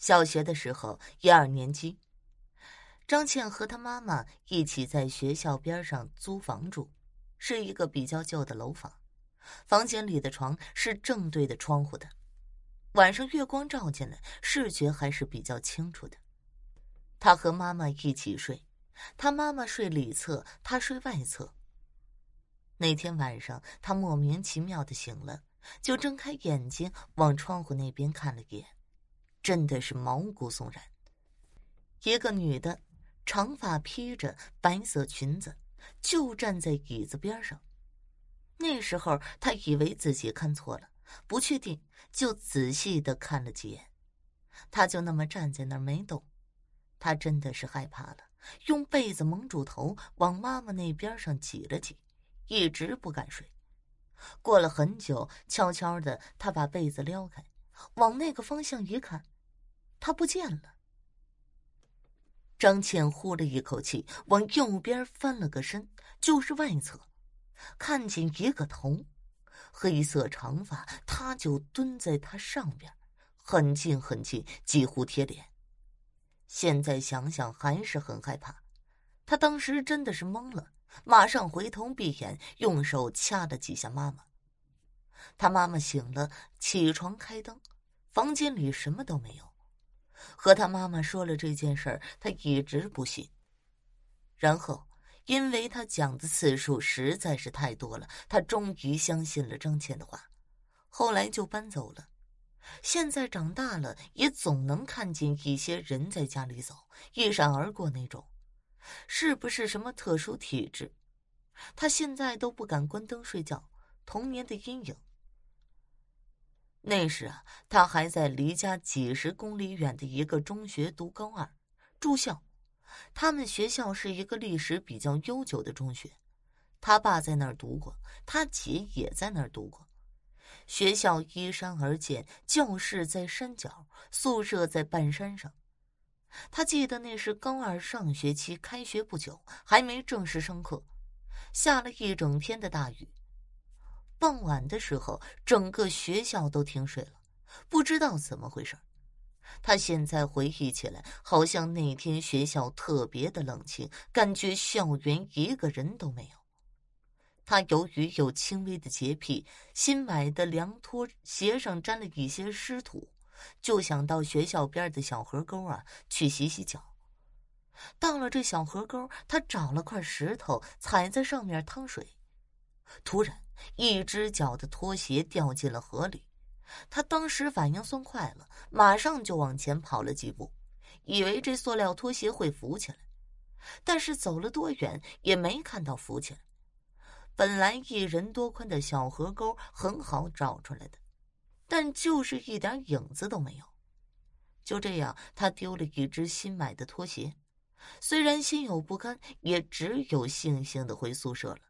小学的时候，一二年级，张倩和她妈妈一起在学校边上租房住，是一个比较旧的楼房，房间里的床是正对着窗户的，晚上月光照进来，视觉还是比较清楚的。她和妈妈一起睡，她妈妈睡里侧，她睡外侧。那天晚上，她莫名其妙的醒了，就睁开眼睛往窗户那边看了一眼。真的是毛骨悚然。一个女的，长发披着白色裙子，就站在椅子边上。那时候他以为自己看错了，不确定，就仔细的看了几眼。他就那么站在那儿没动。他真的是害怕了，用被子蒙住头，往妈妈那边上挤了挤，一直不敢睡。过了很久，悄悄的，他把被子撩开。往那个方向一看，他不见了。张倩呼了一口气，往右边翻了个身，就是外侧，看见一个头，黑色长发，他就蹲在他上边，很近很近，几乎贴脸。现在想想还是很害怕，他当时真的是懵了，马上回头闭眼，用手掐了几下妈妈。他妈妈醒了，起床开灯，房间里什么都没有。和他妈妈说了这件事儿，他一直不信。然后，因为他讲的次数实在是太多了，他终于相信了张倩的话。后来就搬走了。现在长大了，也总能看见一些人在家里走，一闪而过那种。是不是什么特殊体质？他现在都不敢关灯睡觉，童年的阴影。那时啊，他还在离家几十公里远的一个中学读高二，住校。他们学校是一个历史比较悠久的中学，他爸在那儿读过，他姐也在那儿读过。学校依山而建，教室在山脚，宿舍在半山上。他记得那是高二上学期开学不久，还没正式上课，下了一整天的大雨。傍晚的时候，整个学校都停水了，不知道怎么回事。他现在回忆起来，好像那天学校特别的冷清，感觉校园一个人都没有。他由于有轻微的洁癖，新买的凉拖鞋上沾了一些湿土，就想到学校边的小河沟啊去洗洗脚。到了这小河沟，他找了块石头踩在上面趟水，突然。一只脚的拖鞋掉进了河里，他当时反应算快了，马上就往前跑了几步，以为这塑料拖鞋会浮起来，但是走了多远也没看到浮起来。本来一人多宽的小河沟很好找出来的，但就是一点影子都没有。就这样，他丢了一只新买的拖鞋，虽然心有不甘，也只有悻悻的回宿舍了。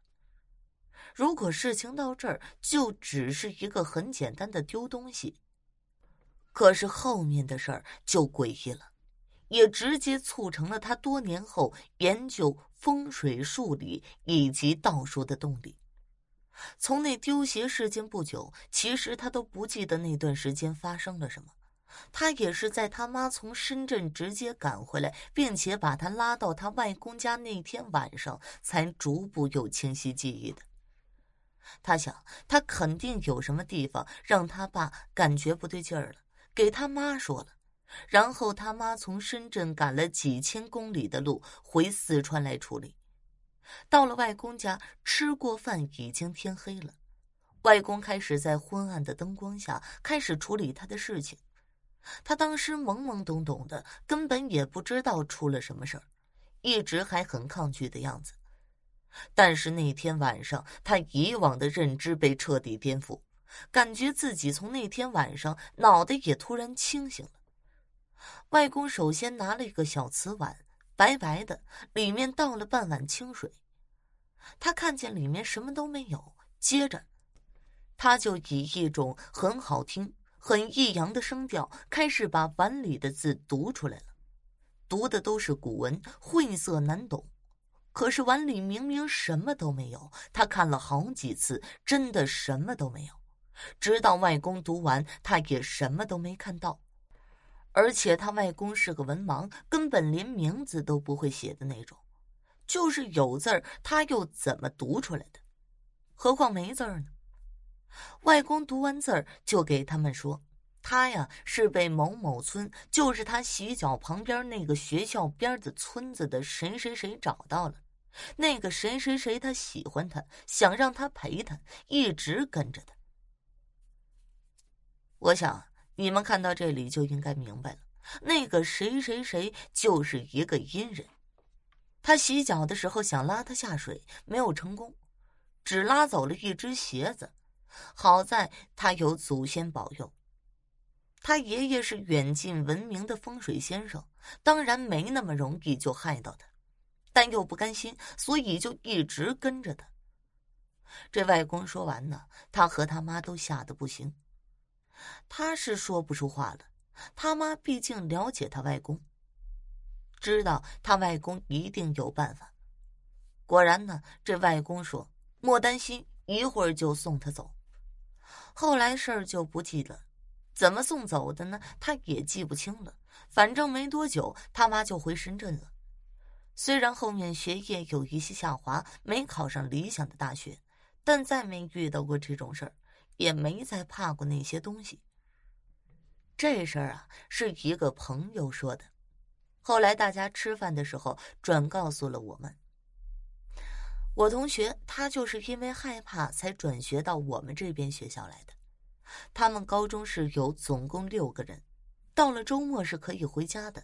如果事情到这儿就只是一个很简单的丢东西，可是后面的事儿就诡异了，也直接促成了他多年后研究风水数理以及道术的动力。从那丢鞋事件不久，其实他都不记得那段时间发生了什么。他也是在他妈从深圳直接赶回来，并且把他拉到他外公家那天晚上，才逐步有清晰记忆的。他想，他肯定有什么地方让他爸感觉不对劲儿了，给他妈说了，然后他妈从深圳赶了几千公里的路回四川来处理。到了外公家，吃过饭已经天黑了，外公开始在昏暗的灯光下开始处理他的事情。他当时懵懵懂懂的，根本也不知道出了什么事儿，一直还很抗拒的样子。但是那天晚上，他以往的认知被彻底颠覆，感觉自己从那天晚上脑袋也突然清醒了。外公首先拿了一个小瓷碗，白白的，里面倒了半碗清水。他看见里面什么都没有，接着，他就以一种很好听、很抑扬的声调，开始把碗里的字读出来了，读的都是古文，晦涩难懂。可是碗里明明什么都没有，他看了好几次，真的什么都没有。直到外公读完，他也什么都没看到。而且他外公是个文盲，根本连名字都不会写的那种，就是有字儿，他又怎么读出来的？何况没字儿呢？外公读完字儿，就给他们说：“他呀是被某某村，就是他洗脚旁边那个学校边的村子的谁谁谁找到了。那个谁谁谁他喜欢他，想让他陪他，一直跟着他。”我想你们看到这里就应该明白了，那个谁谁谁就是一个阴人。他洗脚的时候想拉他下水，没有成功，只拉走了一只鞋子。好在他有祖先保佑，他爷爷是远近闻名的风水先生，当然没那么容易就害到他，但又不甘心，所以就一直跟着他。这外公说完呢，他和他妈都吓得不行。他是说不出话了，他妈毕竟了解他外公，知道他外公一定有办法。果然呢，这外公说莫担心，一会儿就送他走。后来事儿就不记了，怎么送走的呢？他也记不清了。反正没多久，他妈就回深圳了。虽然后面学业有一些下滑，没考上理想的大学，但再没遇到过这种事儿，也没再怕过那些东西。这事儿啊，是一个朋友说的。后来大家吃饭的时候，转告诉了我们。我同学他就是因为害怕才转学到我们这边学校来的。他们高中是有总共六个人，到了周末是可以回家的。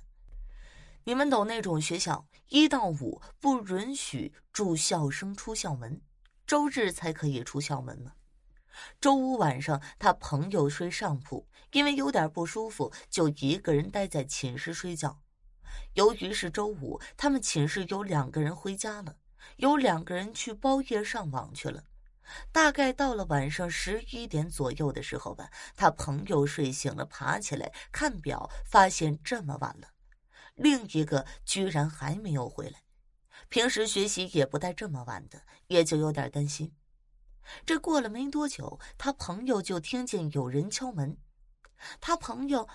你们懂那种学校一到五不允许住校生出校门，周日才可以出校门吗？周五晚上他朋友睡上铺，因为有点不舒服，就一个人待在寝室睡觉。由于是周五，他们寝室有两个人回家了。有两个人去包夜上网去了，大概到了晚上十一点左右的时候吧，他朋友睡醒了，爬起来看表，发现这么晚了，另一个居然还没有回来。平时学习也不带这么晚的，也就有点担心。这过了没多久，他朋友就听见有人敲门，他朋友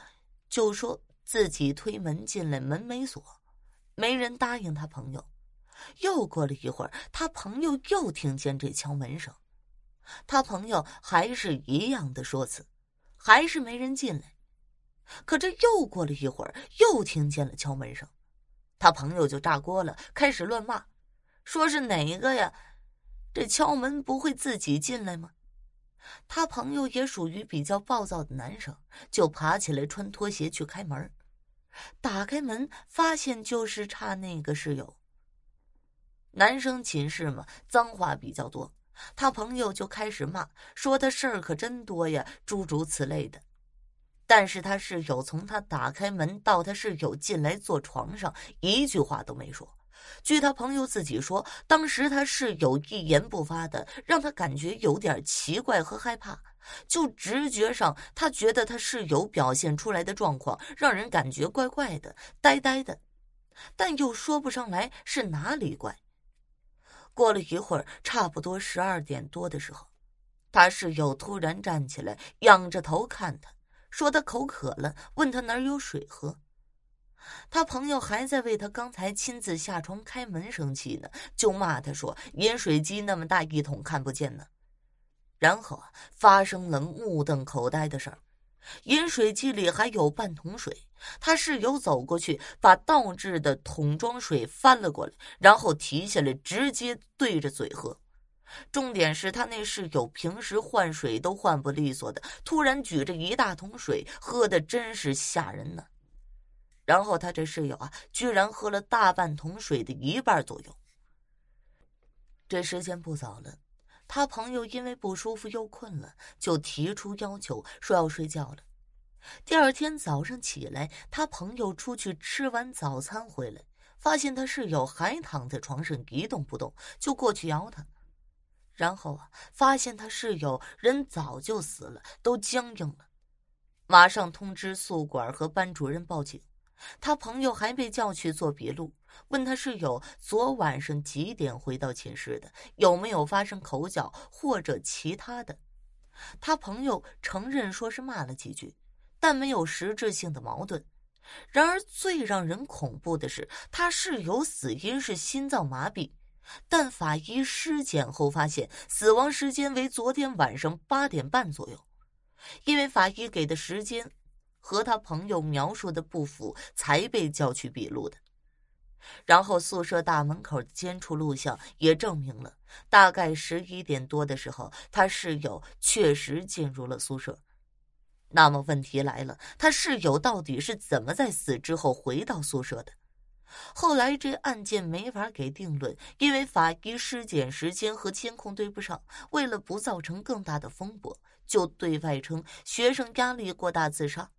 就说自己推门进来，门没锁，没人答应他朋友。又过了一会儿，他朋友又听见这敲门声，他朋友还是一样的说辞，还是没人进来。可这又过了一会儿，又听见了敲门声，他朋友就炸锅了，开始乱骂，说是哪个呀？这敲门不会自己进来吗？他朋友也属于比较暴躁的男生，就爬起来穿拖鞋去开门，打开门发现就是差那个室友。男生寝室嘛，脏话比较多，他朋友就开始骂，说他事儿可真多呀，诸如此类的。但是他室友从他打开门到他室友进来坐床上，一句话都没说。据他朋友自己说，当时他室友一言不发的，让他感觉有点奇怪和害怕。就直觉上，他觉得他室友表现出来的状况让人感觉怪怪的、呆呆的，但又说不上来是哪里怪。过了一会儿，差不多十二点多的时候，他室友突然站起来，仰着头看他，说他口渴了，问他哪有水喝。他朋友还在为他刚才亲自下床开门生气呢，就骂他说：“饮水机那么大一桶看不见呢。”然后啊，发生了目瞪口呆的事儿。饮水机里还有半桶水，他室友走过去，把倒置的桶装水翻了过来，然后提下来，直接对着嘴喝。重点是他那室友平时换水都换不利索的，突然举着一大桶水喝的真是吓人呢。然后他这室友啊，居然喝了大半桶水的一半左右。这时间不早了。他朋友因为不舒服又困了，就提出要求说要睡觉了。第二天早上起来，他朋友出去吃完早餐回来，发现他室友还躺在床上一动不动，就过去摇他，然后啊，发现他室友人早就死了，都僵硬了，马上通知宿管和班主任报警。他朋友还被叫去做笔录，问他室友昨晚上几点回到寝室的，有没有发生口角或者其他的。他朋友承认说是骂了几句，但没有实质性的矛盾，然而最让人恐怖的是，他室友死因是心脏麻痹，但法医尸检后发现死亡时间为昨天晚上八点半左右。因为法医给的时间和他朋友描述的不符，才被叫去笔录的。然后宿舍大门口的监控录像也证明了，大概十一点多的时候，他室友确实进入了宿舍。那么问题来了，他室友到底是怎么在死之后回到宿舍的？后来这案件没法给定论，因为法医尸检时间和监控对不上。为了不造成更大的风波，就对外称学生压力过大自杀。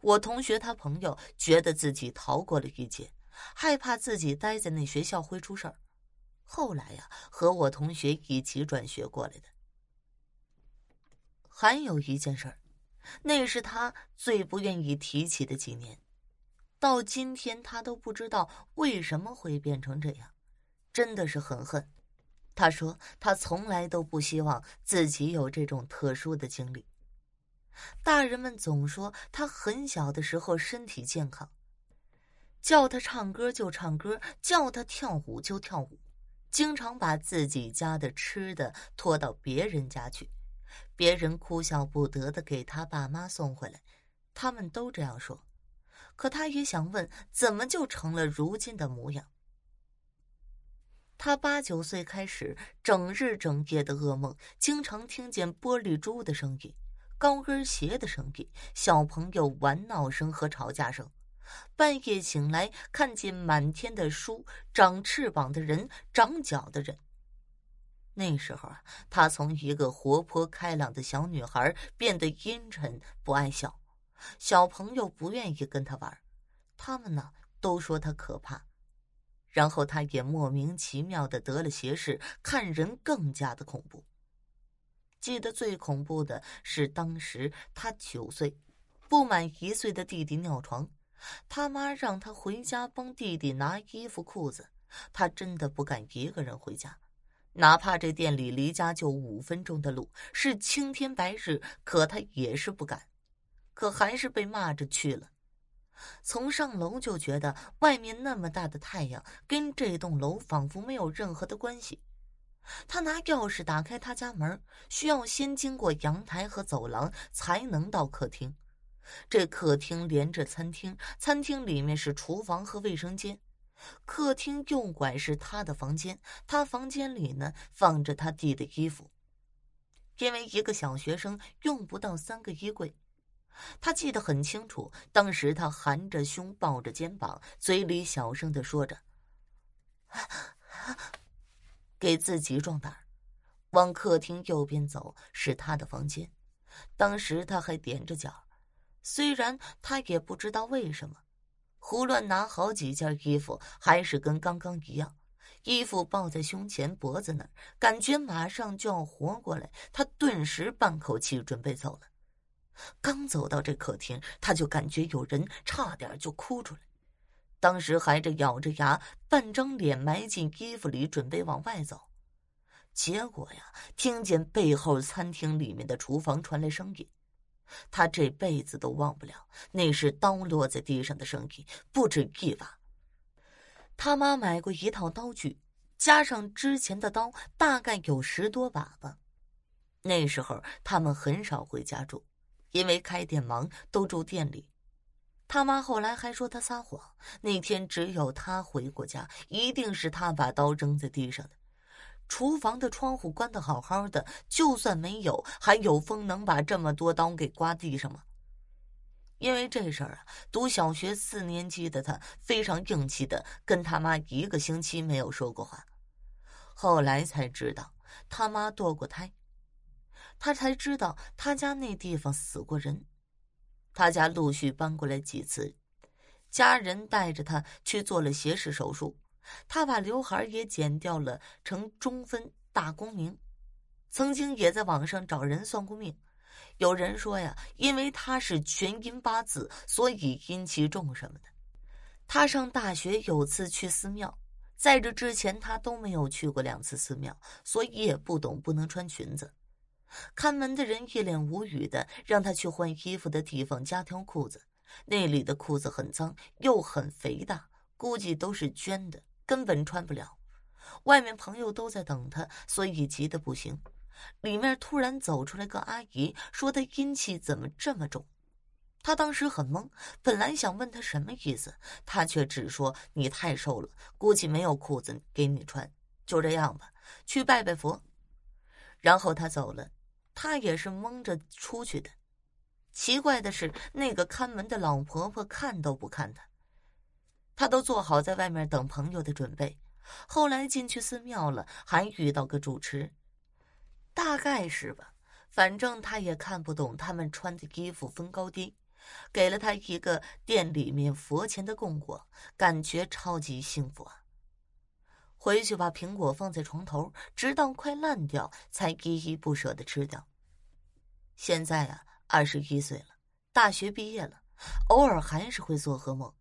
我同学他朋友觉得自己逃过了一劫。害怕自己待在那学校会出事儿，后来呀，和我同学一起转学过来的。还有一件事儿，那是他最不愿意提起的几年，到今天他都不知道为什么会变成这样，真的是很恨。他说他从来都不希望自己有这种特殊的经历。大人们总说他很小的时候身体健康。叫他唱歌就唱歌，叫他跳舞就跳舞，经常把自己家的吃的拖到别人家去，别人哭笑不得的给他爸妈送回来，他们都这样说。可他也想问，怎么就成了如今的模样？他八九岁开始，整日整夜的噩梦，经常听见玻璃珠的声音、高跟鞋的声音、小朋友玩闹声和吵架声。半夜醒来，看见满天的书，长翅膀的人，长脚的人。那时候啊，她从一个活泼开朗的小女孩变得阴沉不爱笑，小朋友不愿意跟她玩，他们呢都说她可怕。然后她也莫名其妙的得了斜视，看人更加的恐怖。记得最恐怖的是当时她九岁，不满一岁的弟弟尿床。他妈让他回家帮弟弟拿衣服裤子，他真的不敢一个人回家，哪怕这店里离家就五分钟的路，是青天白日，可他也是不敢，可还是被骂着去了。从上楼就觉得外面那么大的太阳跟这栋楼仿佛没有任何的关系。他拿钥匙打开他家门，需要先经过阳台和走廊才能到客厅。这客厅连着餐厅，餐厅里面是厨房和卫生间，客厅右拐是他的房间，他房间里呢放着他弟的衣服。因为一个小学生用不到三个衣柜，他记得很清楚。当时他含着胸，抱着肩膀，嘴里小声的说着，给自己壮胆往客厅右边走是他的房间，当时他还踮着脚。虽然他也不知道为什么，胡乱拿好几件衣服，还是跟刚刚一样，衣服抱在胸前脖子那儿，感觉马上就要活过来。他顿时半口气准备走了，刚走到这客厅，他就感觉有人，差点就哭出来。当时还着咬着牙，半张脸埋进衣服里，准备往外走，结果呀，听见背后餐厅里面的厨房传来声音。他这辈子都忘不了，那是刀落在地上的声音，不止一把。他妈买过一套刀具，加上之前的刀，大概有十多把吧。那时候他们很少回家住，因为开店忙，都住店里。他妈后来还说他撒谎，那天只有他回过家，一定是他把刀扔在地上的。厨房的窗户关得好好的，就算没有，还有风能把这么多刀给刮地上吗？因为这事儿啊，读小学四年级的他非常硬气的跟他妈一个星期没有说过话。后来才知道他妈堕过胎，他才知道他家那地方死过人，他家陆续搬过来几次，家人带着他去做了斜视手术。他把刘海也剪掉了，成中分大光明。曾经也在网上找人算过命，有人说呀，因为他是全阴八字，所以阴气重什么的。他上大学有次去寺庙，在这之前他都没有去过两次寺庙，所以也不懂不能穿裙子。看门的人一脸无语的让他去换衣服的地方加条裤子，那里的裤子很脏，又很肥大，估计都是捐的，根本穿不了。外面朋友都在等他，所以急得不行。里面突然走出来个阿姨，说他阴气怎么这么重。他当时很懵，本来想问他什么意思，他却只说：“你太瘦了，估计没有裤子给你穿，就这样吧，去拜拜佛。”然后他走了，他也是蒙着出去的。奇怪的是，那个看门的老婆婆看都不看他，他都做好在外面等朋友的准备。后来进去寺庙了，还遇到个主持，大概是吧，反正他也看不懂他们穿的衣服分高低。给了他一个店里面佛前的供果，感觉超级幸福啊！回去把苹果放在床头，直到快烂掉，才依依不舍的吃掉。现在啊，二十一岁了，大学毕业了，偶尔还是会做噩梦，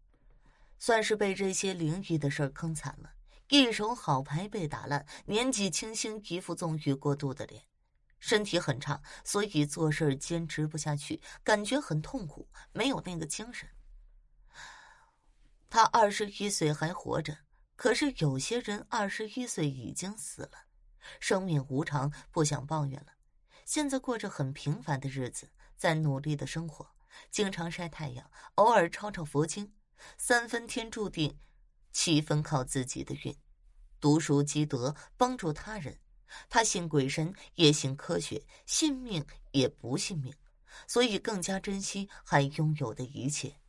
算是被这些灵异的事坑惨了。一手好牌被打烂，年纪轻轻一副纵欲过度的脸。身体很差，所以做事坚持不下去，感觉很痛苦，没有那个精神。他二十一岁还活着，可是有些人二十一岁已经死了。生命无常，不想抱怨了。现在过着很平凡的日子，在努力的生活，经常晒太阳，偶尔抄抄佛经。三分天注定，七分靠自己的运。读书积德，帮助他人。他信鬼神，也信科学，信命也不信命，所以更加珍惜还拥有的一切。